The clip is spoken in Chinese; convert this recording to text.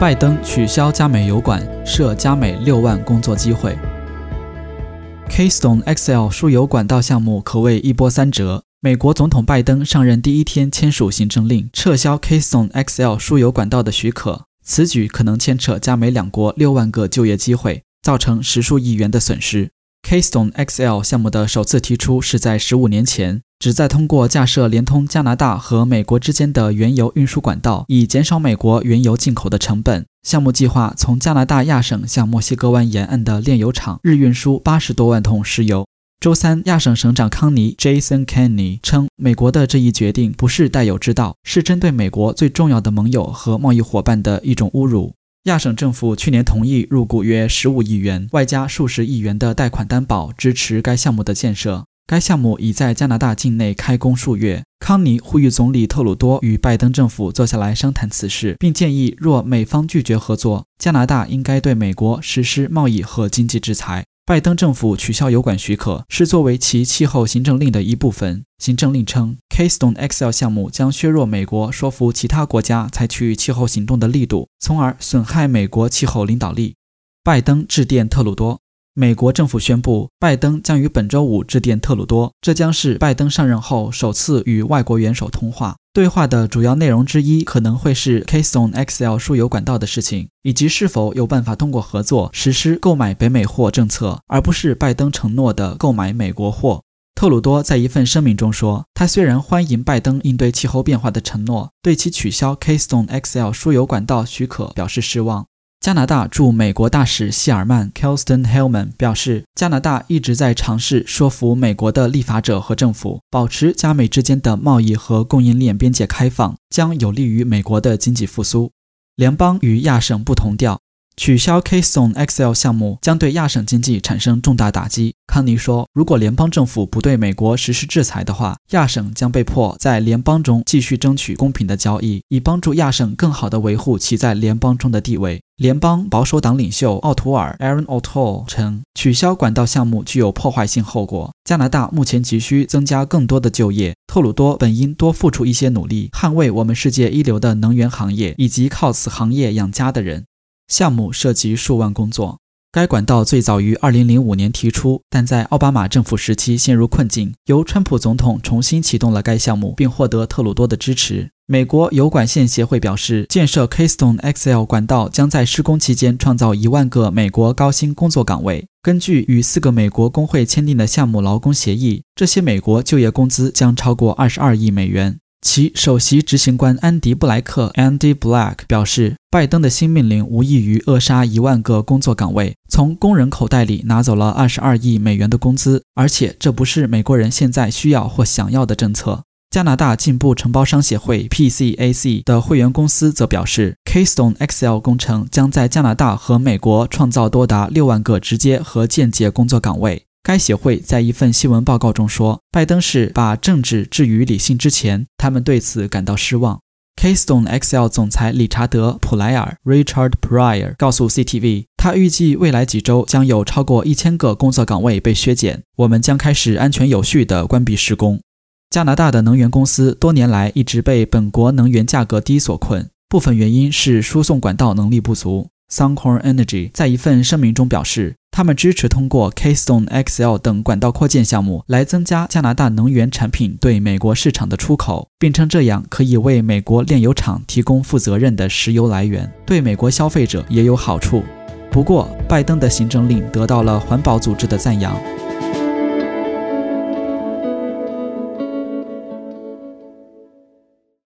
拜登取消加美油管，设加美六万工作机会。Keystone XL 输油管道项目可谓一波三折。美国总统拜登上任第一天签署行政令，撤销 Keystone XL 输油管道的许可。此举可能牵扯加美两国六万个就业机会，造成十数亿元的损失。Keystone XL 项目的首次提出是在十五年前，旨在通过架设连通加拿大和美国之间的原油运输管道，以减少美国原油进口的成本。项目计划从加拿大亚省向墨西哥湾沿岸的炼油厂日运输八十多万桶石油。周三，亚省省长康尼 （Jason Kenney） 称，美国的这一决定不是带有之道，是针对美国最重要的盟友和贸易伙伴的一种侮辱。亚省政府去年同意入股约十五亿元，外加数十亿元的贷款担保，支持该项目的建设。该项目已在加拿大境内开工数月。康尼呼吁总理特鲁多与拜登政府坐下来商谈此事，并建议若美方拒绝合作，加拿大应该对美国实施贸易和经济制裁。拜登政府取消油管许可是作为其气候行政令的一部分。行政令称，Keystone XL 项目将削弱美国说服其他国家采取气候行动的力度，从而损害美国气候领导力。拜登致电特鲁多。美国政府宣布，拜登将于本周五致电特鲁多，这将是拜登上任后首次与外国元首通话。对话的主要内容之一可能会是 Keystone XL 输油管道的事情，以及是否有办法通过合作实施购买北美货政策，而不是拜登承诺的购买美国货。特鲁多在一份声明中说，他虽然欢迎拜登应对气候变化的承诺，对其取消 Keystone XL 输油管道许可表示失望。加拿大驻美国大使希尔曼 （Kelston Hellman） 表示，加拿大一直在尝试说服美国的立法者和政府保持加美之间的贸易和供应链边界开放，将有利于美国的经济复苏。联邦与亚省不同调。取消 Keystone XL 项目将对亚省经济产生重大打击，康尼说。如果联邦政府不对美国实施制裁的话，亚省将被迫在联邦中继续争取公平的交易，以帮助亚省更好地维护其在联邦中的地位。联邦保守党领袖奥图尔 （Aaron O'Toole） 称，取消管道项目具有破坏性后果。加拿大目前急需增加更多的就业。特鲁多本应多付出一些努力，捍卫我们世界一流的能源行业以及靠此行业养家的人。项目涉及数万工作。该管道最早于2005年提出，但在奥巴马政府时期陷入困境。由川普总统重新启动了该项目，并获得特鲁多的支持。美国油管线协会表示，建设 Keystone XL 管道将在施工期间创造一万个美国高薪工作岗位。根据与四个美国工会签订的项目劳工协议，这些美国就业工资将超过22亿美元。其首席执行官安迪·布莱克 （Andy Black） 表示，拜登的新命令无异于扼杀一万个工作岗位，从工人口袋里拿走了二十二亿美元的工资，而且这不是美国人现在需要或想要的政策。加拿大进步承包商协会 （PCAC） 的会员公司则表示，Keystone XL 工程将在加拿大和美国创造多达六万个直接和间接工作岗位。该协会在一份新闻报告中说，拜登是把政治置于理性之前，他们对此感到失望。Keystone XL 总裁理查德·普莱尔 （Richard Pryor） 告诉 CTV，他预计未来几周将有超过一千个工作岗位被削减，我们将开始安全有序地关闭施工。加拿大的能源公司多年来一直被本国能源价格低所困，部分原因是输送管道能力不足。Suncor Energy 在一份声明中表示。他们支持通过 Keystone XL 等管道扩建项目来增加加拿大能源产品对美国市场的出口，并称这样可以为美国炼油厂提供负责任的石油来源，对美国消费者也有好处。不过，拜登的行政令得到了环保组织的赞扬。